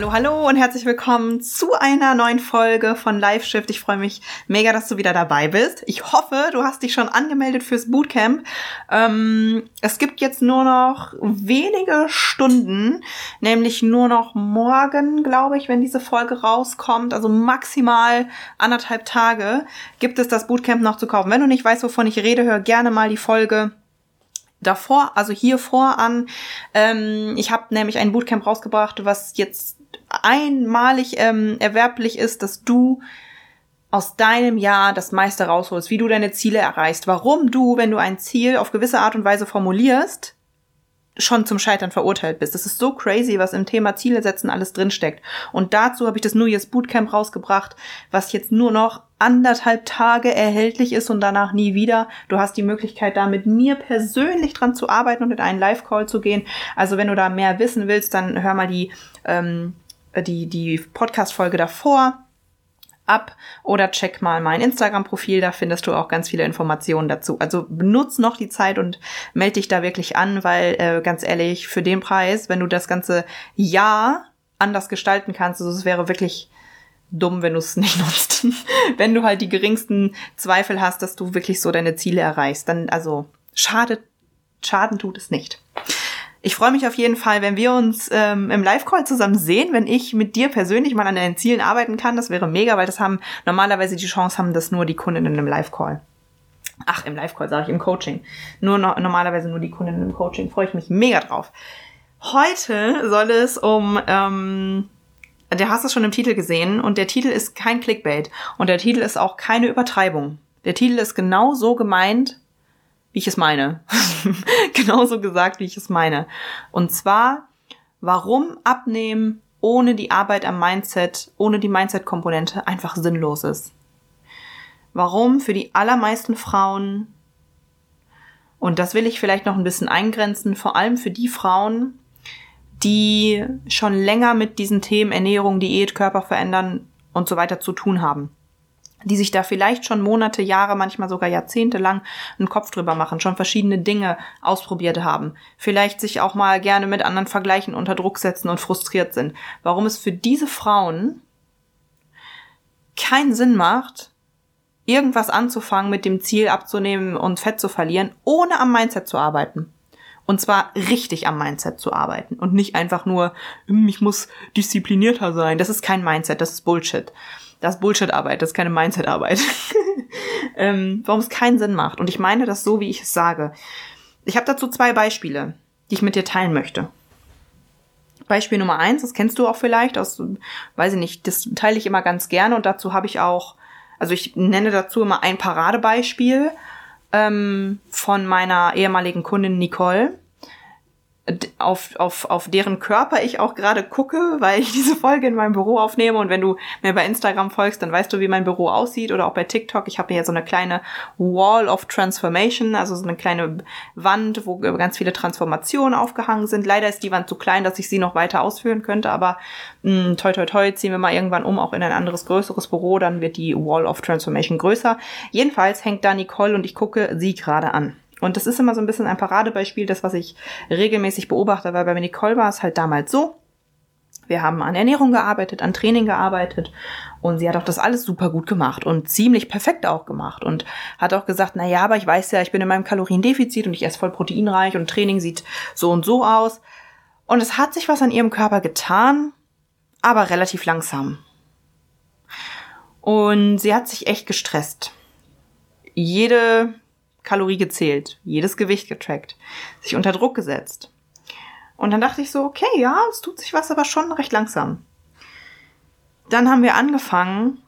Hallo, hallo und herzlich willkommen zu einer neuen Folge von Live Shift. Ich freue mich mega, dass du wieder dabei bist. Ich hoffe, du hast dich schon angemeldet fürs Bootcamp. Ähm, es gibt jetzt nur noch wenige Stunden, nämlich nur noch morgen, glaube ich, wenn diese Folge rauskommt, also maximal anderthalb Tage, gibt es das Bootcamp noch zu kaufen. Wenn du nicht weißt, wovon ich rede, hör gerne mal die Folge davor, also hier vor an. Ähm, ich habe nämlich ein Bootcamp rausgebracht, was jetzt einmalig ähm, erwerblich ist, dass du aus deinem Jahr das meiste rausholst, wie du deine Ziele erreichst, warum du, wenn du ein Ziel auf gewisse Art und Weise formulierst, schon zum Scheitern verurteilt bist. Das ist so crazy, was im Thema Ziele setzen alles drinsteckt. Und dazu habe ich das New Year's Bootcamp rausgebracht, was jetzt nur noch anderthalb Tage erhältlich ist und danach nie wieder. Du hast die Möglichkeit, da mit mir persönlich dran zu arbeiten und in einen Live-Call zu gehen. Also wenn du da mehr wissen willst, dann hör mal die ähm, äh, die, die Podcast-Folge davor ab oder check mal mein Instagram-Profil, da findest du auch ganz viele Informationen dazu. Also benutz noch die Zeit und melde dich da wirklich an, weil äh, ganz ehrlich, für den Preis, wenn du das ganze Jahr anders gestalten kannst, also es wäre wirklich dumm, wenn du es nicht nutzt. wenn du halt die geringsten Zweifel hast, dass du wirklich so deine Ziele erreichst, dann also schadet, Schaden tut es nicht. Ich freue mich auf jeden Fall, wenn wir uns ähm, im Live-Call zusammen sehen, wenn ich mit dir persönlich mal an deinen Zielen arbeiten kann. Das wäre mega, weil das haben normalerweise die Chance haben das nur die Kundinnen im Live-Call. Ach, im Live-Call sage ich, im Coaching. Nur no normalerweise nur die Kundinnen im Coaching. Freue ich mich mega drauf. Heute soll es um, ähm, der hast es schon im Titel gesehen und der Titel ist kein Clickbait und der Titel ist auch keine Übertreibung. Der Titel ist genau so gemeint, wie ich es meine. Genauso gesagt, wie ich es meine. Und zwar, warum abnehmen ohne die Arbeit am Mindset, ohne die Mindset-Komponente einfach sinnlos ist. Warum für die allermeisten Frauen, und das will ich vielleicht noch ein bisschen eingrenzen, vor allem für die Frauen, die schon länger mit diesen Themen Ernährung, Diät, Körper verändern und so weiter zu tun haben die sich da vielleicht schon Monate, Jahre, manchmal sogar Jahrzehnte lang einen Kopf drüber machen, schon verschiedene Dinge ausprobiert haben, vielleicht sich auch mal gerne mit anderen vergleichen, unter Druck setzen und frustriert sind. Warum es für diese Frauen keinen Sinn macht, irgendwas anzufangen mit dem Ziel abzunehmen und Fett zu verlieren, ohne am Mindset zu arbeiten. Und zwar richtig am Mindset zu arbeiten und nicht einfach nur, hm, ich muss disziplinierter sein. Das ist kein Mindset, das ist Bullshit. Das Bullshit-Arbeit, das ist keine Mindset-Arbeit. ähm, warum es keinen Sinn macht. Und ich meine das so, wie ich es sage. Ich habe dazu zwei Beispiele, die ich mit dir teilen möchte. Beispiel Nummer eins, das kennst du auch vielleicht aus, weiß ich nicht, das teile ich immer ganz gerne und dazu habe ich auch, also ich nenne dazu immer ein Paradebeispiel ähm, von meiner ehemaligen Kundin Nicole auf, auf, auf deren Körper ich auch gerade gucke, weil ich diese Folge in meinem Büro aufnehme. Und wenn du mir bei Instagram folgst, dann weißt du, wie mein Büro aussieht oder auch bei TikTok. Ich habe hier so eine kleine Wall of Transformation, also so eine kleine Wand, wo ganz viele Transformationen aufgehangen sind. Leider ist die Wand zu klein, dass ich sie noch weiter ausführen könnte, aber mh, hm, toi toi toi, ziehen wir mal irgendwann um, auch in ein anderes, größeres Büro, dann wird die Wall of Transformation größer. Jedenfalls hängt da Nicole und ich gucke sie gerade an. Und das ist immer so ein bisschen ein Paradebeispiel, das, was ich regelmäßig beobachte, weil bei Nicole war es halt damals so, wir haben an Ernährung gearbeitet, an Training gearbeitet und sie hat auch das alles super gut gemacht und ziemlich perfekt auch gemacht und hat auch gesagt, na ja, aber ich weiß ja, ich bin in meinem Kaloriendefizit und ich esse voll proteinreich und Training sieht so und so aus. Und es hat sich was an ihrem Körper getan, aber relativ langsam. Und sie hat sich echt gestresst. Jede Kalorie gezählt, jedes Gewicht getrackt, sich unter Druck gesetzt. Und dann dachte ich so, okay, ja, es tut sich was, aber schon recht langsam. Dann haben wir angefangen,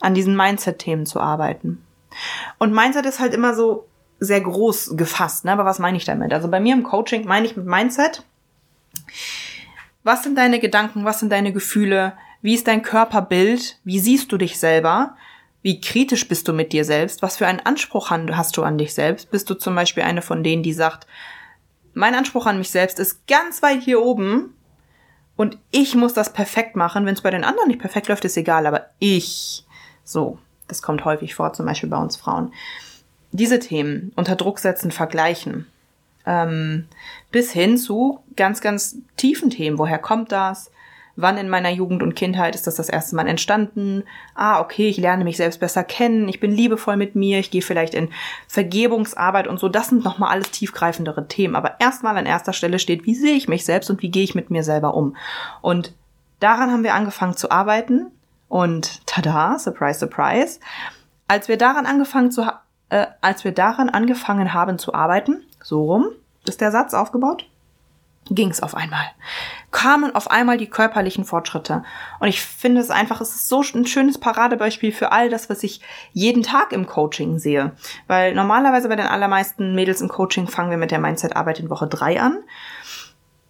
an diesen Mindset-Themen zu arbeiten. Und Mindset ist halt immer so sehr groß gefasst, ne? aber was meine ich damit? Also bei mir im Coaching meine ich mit Mindset, was sind deine Gedanken, was sind deine Gefühle, Wie ist dein Körperbild? Wie siehst du dich selber? Wie kritisch bist du mit dir selbst? Was für einen Anspruch hast du an dich selbst? Bist du zum Beispiel eine von denen, die sagt, mein Anspruch an mich selbst ist ganz weit hier oben und ich muss das perfekt machen. Wenn es bei den anderen nicht perfekt läuft, ist egal, aber ich. So, das kommt häufig vor, zum Beispiel bei uns Frauen. Diese Themen, unter Druck setzen, vergleichen, ähm, bis hin zu ganz, ganz tiefen Themen. Woher kommt das? Wann in meiner Jugend und Kindheit ist das das erste Mal entstanden? Ah, okay, ich lerne mich selbst besser kennen, ich bin liebevoll mit mir, ich gehe vielleicht in Vergebungsarbeit und so. Das sind nochmal alles tiefgreifendere Themen. Aber erstmal an erster Stelle steht, wie sehe ich mich selbst und wie gehe ich mit mir selber um? Und daran haben wir angefangen zu arbeiten. Und tada, surprise, surprise. Als wir daran angefangen zu, äh, als wir daran angefangen haben zu arbeiten, so rum ist der Satz aufgebaut, ging es auf einmal. Kamen auf einmal die körperlichen Fortschritte. Und ich finde es einfach, es ist so ein schönes Paradebeispiel für all das, was ich jeden Tag im Coaching sehe. Weil normalerweise bei den allermeisten Mädels im Coaching fangen wir mit der Mindset-Arbeit in Woche drei an.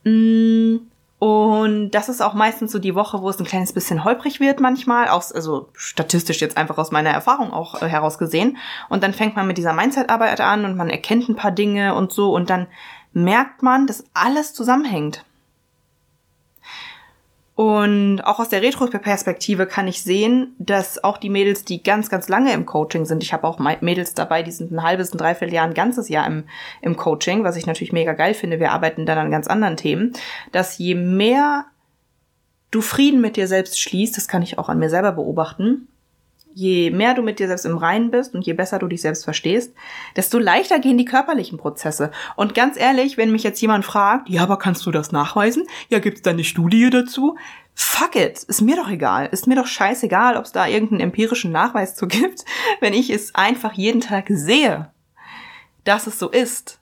Mm, und das ist auch meistens so die Woche, wo es ein kleines bisschen holprig wird manchmal, aus, also statistisch jetzt einfach aus meiner Erfahrung auch äh, heraus gesehen. Und dann fängt man mit dieser Mindset-Arbeit an und man erkennt ein paar Dinge und so und dann merkt man, dass alles zusammenhängt. Und auch aus der Retro-Perspektive kann ich sehen, dass auch die Mädels, die ganz, ganz lange im Coaching sind, ich habe auch Mädels dabei, die sind ein halbes, ein dreiviertel Jahr, ein ganzes Jahr im, im Coaching, was ich natürlich mega geil finde. Wir arbeiten dann an ganz anderen Themen, dass je mehr du Frieden mit dir selbst schließt, das kann ich auch an mir selber beobachten, je mehr du mit dir selbst im Reinen bist und je besser du dich selbst verstehst, desto leichter gehen die körperlichen Prozesse. Und ganz ehrlich, wenn mich jetzt jemand fragt, ja, aber kannst du das nachweisen? Ja, gibt's da eine Studie dazu? Fuck it, ist mir doch egal. Ist mir doch scheißegal, ob es da irgendeinen empirischen Nachweis zu gibt, wenn ich es einfach jeden Tag sehe, dass es so ist.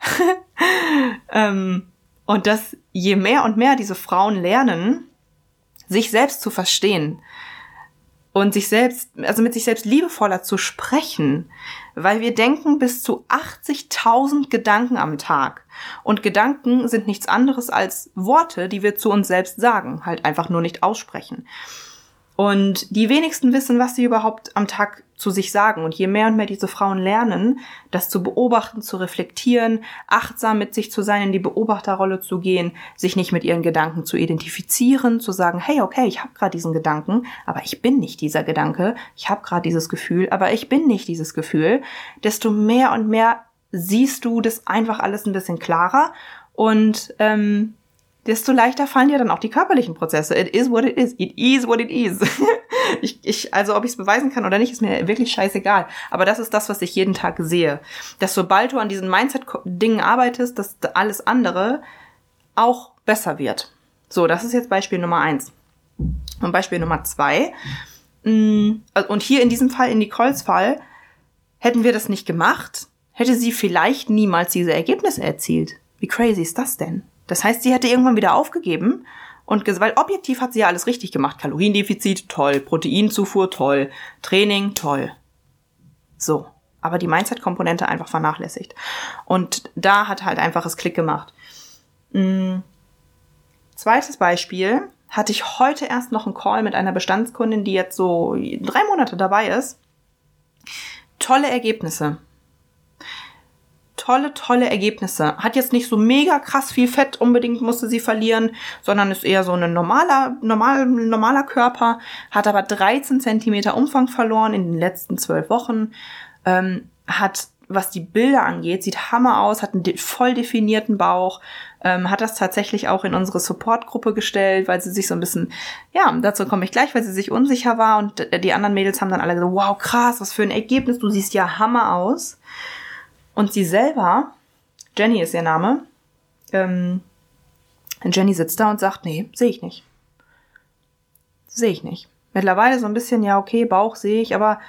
ähm, und dass je mehr und mehr diese Frauen lernen, sich selbst zu verstehen, und sich selbst, also mit sich selbst liebevoller zu sprechen, weil wir denken bis zu 80.000 Gedanken am Tag. Und Gedanken sind nichts anderes als Worte, die wir zu uns selbst sagen, halt einfach nur nicht aussprechen. Und die wenigsten wissen, was sie überhaupt am Tag zu sich sagen. Und je mehr und mehr diese Frauen lernen, das zu beobachten, zu reflektieren, achtsam mit sich zu sein, in die Beobachterrolle zu gehen, sich nicht mit ihren Gedanken zu identifizieren, zu sagen, hey, okay, ich habe gerade diesen Gedanken, aber ich bin nicht dieser Gedanke, ich habe gerade dieses Gefühl, aber ich bin nicht dieses Gefühl, desto mehr und mehr siehst du das einfach alles ein bisschen klarer und ähm, desto leichter fallen dir dann auch die körperlichen Prozesse. It is what it is. It is what it is. ich, ich, also ob ich es beweisen kann oder nicht, ist mir wirklich scheißegal. Aber das ist das, was ich jeden Tag sehe. Dass sobald du an diesen Mindset-Dingen arbeitest, dass alles andere auch besser wird. So, das ist jetzt Beispiel Nummer eins. Und Beispiel Nummer zwei. Mm, und hier in diesem Fall, in Nicoles Fall, hätten wir das nicht gemacht, hätte sie vielleicht niemals diese Ergebnisse erzielt. Wie crazy ist das denn? Das heißt, sie hätte irgendwann wieder aufgegeben und weil objektiv hat sie ja alles richtig gemacht. Kaloriendefizit, toll. Proteinzufuhr, toll. Training, toll. So. Aber die Mindset-Komponente einfach vernachlässigt. Und da hat halt einfach das Klick gemacht. Mhm. Zweites Beispiel hatte ich heute erst noch einen Call mit einer Bestandskundin, die jetzt so drei Monate dabei ist. Tolle Ergebnisse tolle, tolle Ergebnisse. Hat jetzt nicht so mega krass viel Fett unbedingt musste sie verlieren, sondern ist eher so ein normaler, normal, normaler Körper, hat aber 13 Zentimeter Umfang verloren in den letzten zwölf Wochen, ähm, hat was die Bilder angeht, sieht Hammer aus, hat einen voll definierten Bauch, ähm, hat das tatsächlich auch in unsere Supportgruppe gestellt, weil sie sich so ein bisschen, ja, dazu komme ich gleich, weil sie sich unsicher war und äh, die anderen Mädels haben dann alle gesagt, wow, krass, was für ein Ergebnis, du siehst ja Hammer aus. Und sie selber, Jenny ist ihr Name, ähm, Jenny sitzt da und sagt, nee, sehe ich nicht. Sehe ich nicht. Mittlerweile so ein bisschen, ja, okay, Bauch sehe ich, aber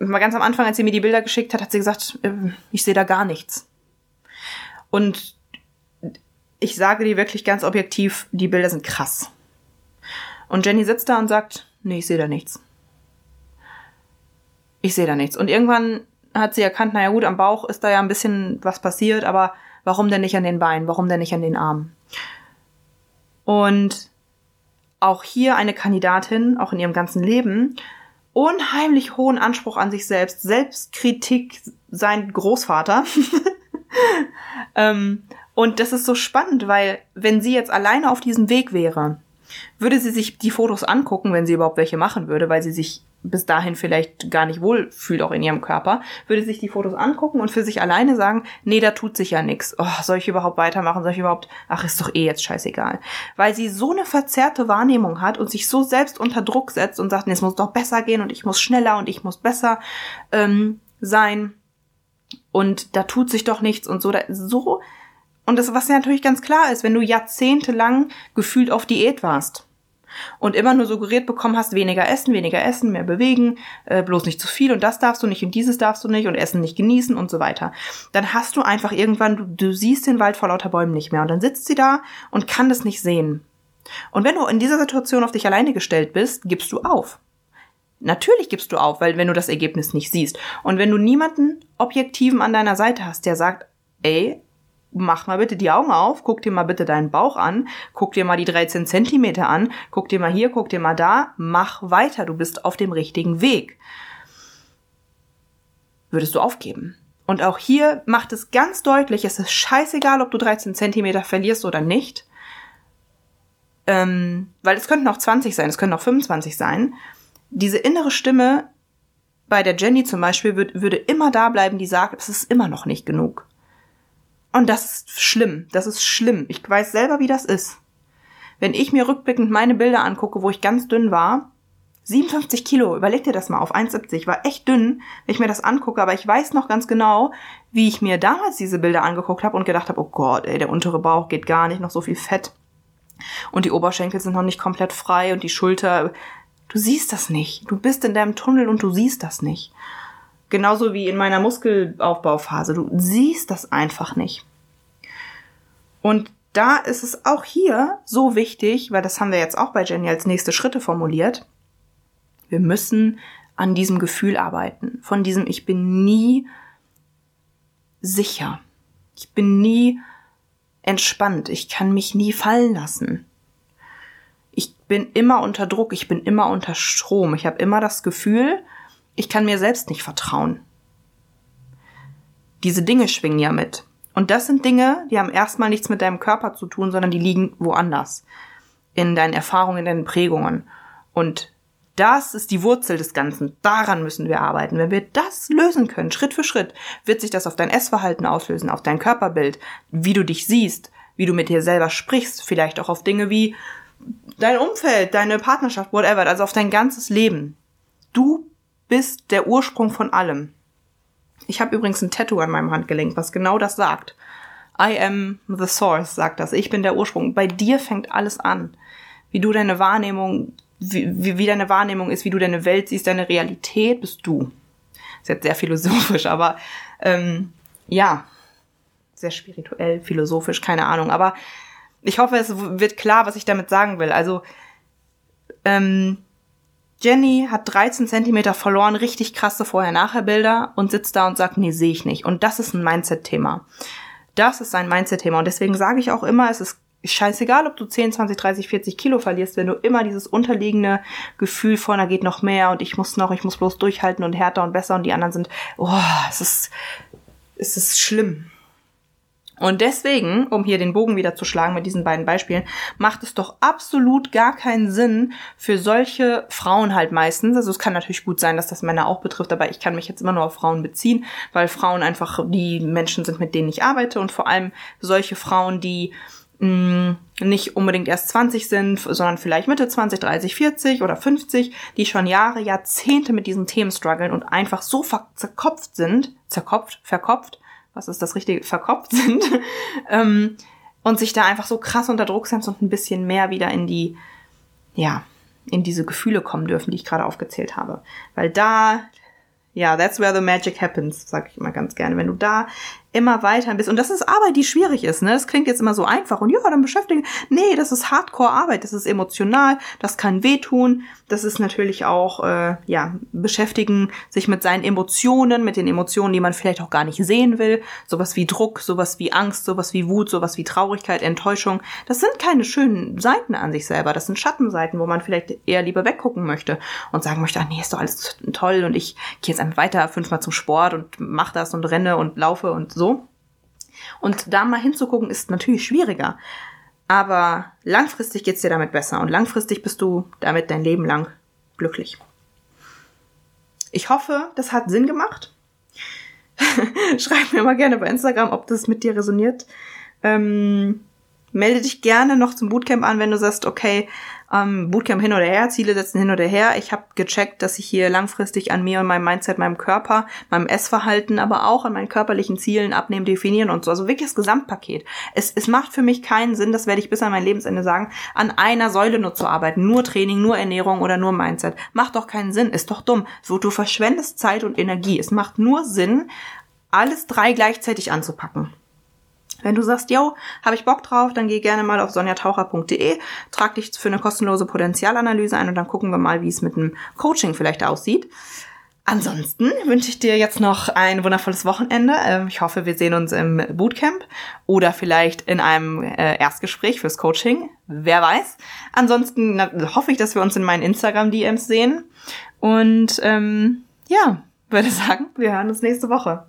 mal ganz am Anfang, als sie mir die Bilder geschickt hat, hat sie gesagt, äh, ich sehe da gar nichts. Und ich sage dir wirklich ganz objektiv, die Bilder sind krass. Und Jenny sitzt da und sagt, nee, ich sehe da nichts. Ich sehe da nichts. Und irgendwann hat sie erkannt, naja gut, am Bauch ist da ja ein bisschen was passiert, aber warum denn nicht an den Beinen? Warum denn nicht an den Armen? Und auch hier eine Kandidatin, auch in ihrem ganzen Leben, unheimlich hohen Anspruch an sich selbst, Selbstkritik, sein Großvater. ähm, und das ist so spannend, weil wenn sie jetzt alleine auf diesem Weg wäre, würde sie sich die Fotos angucken, wenn sie überhaupt welche machen würde, weil sie sich bis dahin vielleicht gar nicht wohl fühlt, auch in ihrem Körper, würde sich die Fotos angucken und für sich alleine sagen, nee, da tut sich ja nichts. Oh, soll ich überhaupt weitermachen? Soll ich überhaupt, ach, ist doch eh jetzt scheißegal. Weil sie so eine verzerrte Wahrnehmung hat und sich so selbst unter Druck setzt und sagt, nee, es muss doch besser gehen und ich muss schneller und ich muss besser ähm, sein und da tut sich doch nichts und so. Da, so und das, was ja natürlich ganz klar ist, wenn du jahrzehntelang gefühlt auf Diät warst und immer nur suggeriert bekommen hast, weniger essen, weniger essen, mehr bewegen, äh, bloß nicht zu viel und das darfst du nicht und dieses darfst du nicht und Essen nicht genießen und so weiter. Dann hast du einfach irgendwann, du, du siehst den Wald vor lauter Bäumen nicht mehr und dann sitzt sie da und kann das nicht sehen. Und wenn du in dieser Situation auf dich alleine gestellt bist, gibst du auf. Natürlich gibst du auf, weil wenn du das Ergebnis nicht siehst. Und wenn du niemanden Objektiven an deiner Seite hast, der sagt, ey, mach mal bitte die Augen auf, guck dir mal bitte deinen Bauch an, guck dir mal die 13 Zentimeter an, guck dir mal hier, guck dir mal da, mach weiter, du bist auf dem richtigen Weg. Würdest du aufgeben? Und auch hier macht es ganz deutlich, es ist scheißegal, ob du 13 Zentimeter verlierst oder nicht. Ähm, weil es könnten auch 20 sein, es können auch 25 sein. Diese innere Stimme bei der Jenny zum Beispiel würd, würde immer da bleiben, die sagt, es ist immer noch nicht genug. Und das ist schlimm. Das ist schlimm. Ich weiß selber, wie das ist. Wenn ich mir rückblickend meine Bilder angucke, wo ich ganz dünn war, 57 Kilo, überleg dir das mal auf 1,70, war echt dünn, wenn ich mir das angucke, aber ich weiß noch ganz genau, wie ich mir damals diese Bilder angeguckt habe und gedacht habe, oh Gott, ey, der untere Bauch geht gar nicht, noch so viel Fett. Und die Oberschenkel sind noch nicht komplett frei und die Schulter, du siehst das nicht. Du bist in deinem Tunnel und du siehst das nicht. Genauso wie in meiner Muskelaufbauphase. Du siehst das einfach nicht. Und da ist es auch hier so wichtig, weil das haben wir jetzt auch bei Jenny als nächste Schritte formuliert. Wir müssen an diesem Gefühl arbeiten. Von diesem Ich bin nie sicher. Ich bin nie entspannt. Ich kann mich nie fallen lassen. Ich bin immer unter Druck. Ich bin immer unter Strom. Ich habe immer das Gefühl, ich kann mir selbst nicht vertrauen. Diese Dinge schwingen ja mit. Und das sind Dinge, die haben erstmal nichts mit deinem Körper zu tun, sondern die liegen woanders. In deinen Erfahrungen, in deinen Prägungen. Und das ist die Wurzel des Ganzen. Daran müssen wir arbeiten. Wenn wir das lösen können, Schritt für Schritt, wird sich das auf dein Essverhalten auslösen, auf dein Körperbild, wie du dich siehst, wie du mit dir selber sprichst, vielleicht auch auf Dinge wie dein Umfeld, deine Partnerschaft, whatever, also auf dein ganzes Leben. Du bist der Ursprung von allem. Ich habe übrigens ein Tattoo an meinem Handgelenk, was genau das sagt. I am the source, sagt das. Ich bin der Ursprung. Bei dir fängt alles an. Wie du deine Wahrnehmung, wie, wie, deine Wahrnehmung ist, wie du deine Welt siehst, deine Realität bist du. ist jetzt sehr philosophisch, aber ähm, ja, sehr spirituell, philosophisch, keine Ahnung. Aber ich hoffe, es wird klar, was ich damit sagen will. Also ähm, Jenny hat 13 Zentimeter verloren, richtig krasse Vorher-Nachher-Bilder und sitzt da und sagt, nee, sehe ich nicht. Und das ist ein Mindset-Thema. Das ist ein Mindset-Thema. Und deswegen sage ich auch immer, es ist scheißegal, ob du 10, 20, 30, 40 Kilo verlierst, wenn du immer dieses unterliegende Gefühl von, da geht noch mehr und ich muss noch, ich muss bloß durchhalten und härter und besser und die anderen sind, oh, es ist, es ist schlimm. Und deswegen, um hier den Bogen wieder zu schlagen mit diesen beiden Beispielen, macht es doch absolut gar keinen Sinn für solche Frauen halt meistens. Also es kann natürlich gut sein, dass das Männer auch betrifft, aber ich kann mich jetzt immer nur auf Frauen beziehen, weil Frauen einfach die Menschen sind, mit denen ich arbeite und vor allem solche Frauen, die mh, mm, nicht unbedingt erst 20 sind, sondern vielleicht Mitte 20, 30, 40 oder 50, die schon Jahre, Jahrzehnte mit diesen Themen strugglen und einfach so zerkopft sind, zerkopft, verkopft, was ist das richtige, verkopft sind ähm, und sich da einfach so krass unter Druck setzen und ein bisschen mehr wieder in die, ja, in diese Gefühle kommen dürfen, die ich gerade aufgezählt habe. Weil da, ja, that's where the magic happens, sag ich immer ganz gerne. Wenn du da immer weiter bist. Und das ist Arbeit, die schwierig ist. Ne? Das klingt jetzt immer so einfach. Und ja, dann beschäftigen. Nee, das ist Hardcore-Arbeit. Das ist emotional. Das kann wehtun. Das ist natürlich auch, äh, ja, beschäftigen sich mit seinen Emotionen, mit den Emotionen, die man vielleicht auch gar nicht sehen will. Sowas wie Druck, sowas wie Angst, sowas wie Wut, sowas wie Traurigkeit, Enttäuschung. Das sind keine schönen Seiten an sich selber. Das sind Schattenseiten, wo man vielleicht eher lieber weggucken möchte und sagen möchte, ach nee, ist doch alles toll und ich gehe jetzt einfach weiter fünfmal zum Sport und mach das und renne und laufe und so. Und da mal hinzugucken ist natürlich schwieriger. Aber langfristig geht's dir damit besser und langfristig bist du damit dein Leben lang glücklich. Ich hoffe, das hat Sinn gemacht. Schreib mir mal gerne bei Instagram, ob das mit dir resoniert. Ähm, melde dich gerne noch zum Bootcamp an, wenn du sagst, okay, ähm, Bootcamp hin oder her, Ziele setzen hin oder her. Ich habe gecheckt, dass ich hier langfristig an mir und meinem Mindset, meinem Körper, meinem Essverhalten, aber auch an meinen körperlichen Zielen abnehmen, definieren und so. Also wirklich das Gesamtpaket. Es, es macht für mich keinen Sinn, das werde ich bis an mein Lebensende sagen, an einer Säule nur zu arbeiten. Nur Training, nur Ernährung oder nur Mindset. Macht doch keinen Sinn, ist doch dumm. So, du verschwendest Zeit und Energie. Es macht nur Sinn, alles drei gleichzeitig anzupacken. Wenn du sagst, yo, habe ich Bock drauf, dann geh gerne mal auf sonjataucher.de, trag dich für eine kostenlose Potenzialanalyse ein und dann gucken wir mal, wie es mit dem Coaching vielleicht aussieht. Ansonsten wünsche ich dir jetzt noch ein wundervolles Wochenende. Ähm, ich hoffe, wir sehen uns im Bootcamp oder vielleicht in einem äh, Erstgespräch fürs Coaching. Wer weiß. Ansonsten hoffe ich, dass wir uns in meinen Instagram-DMs sehen. Und ähm, ja, würde sagen, wir hören uns nächste Woche.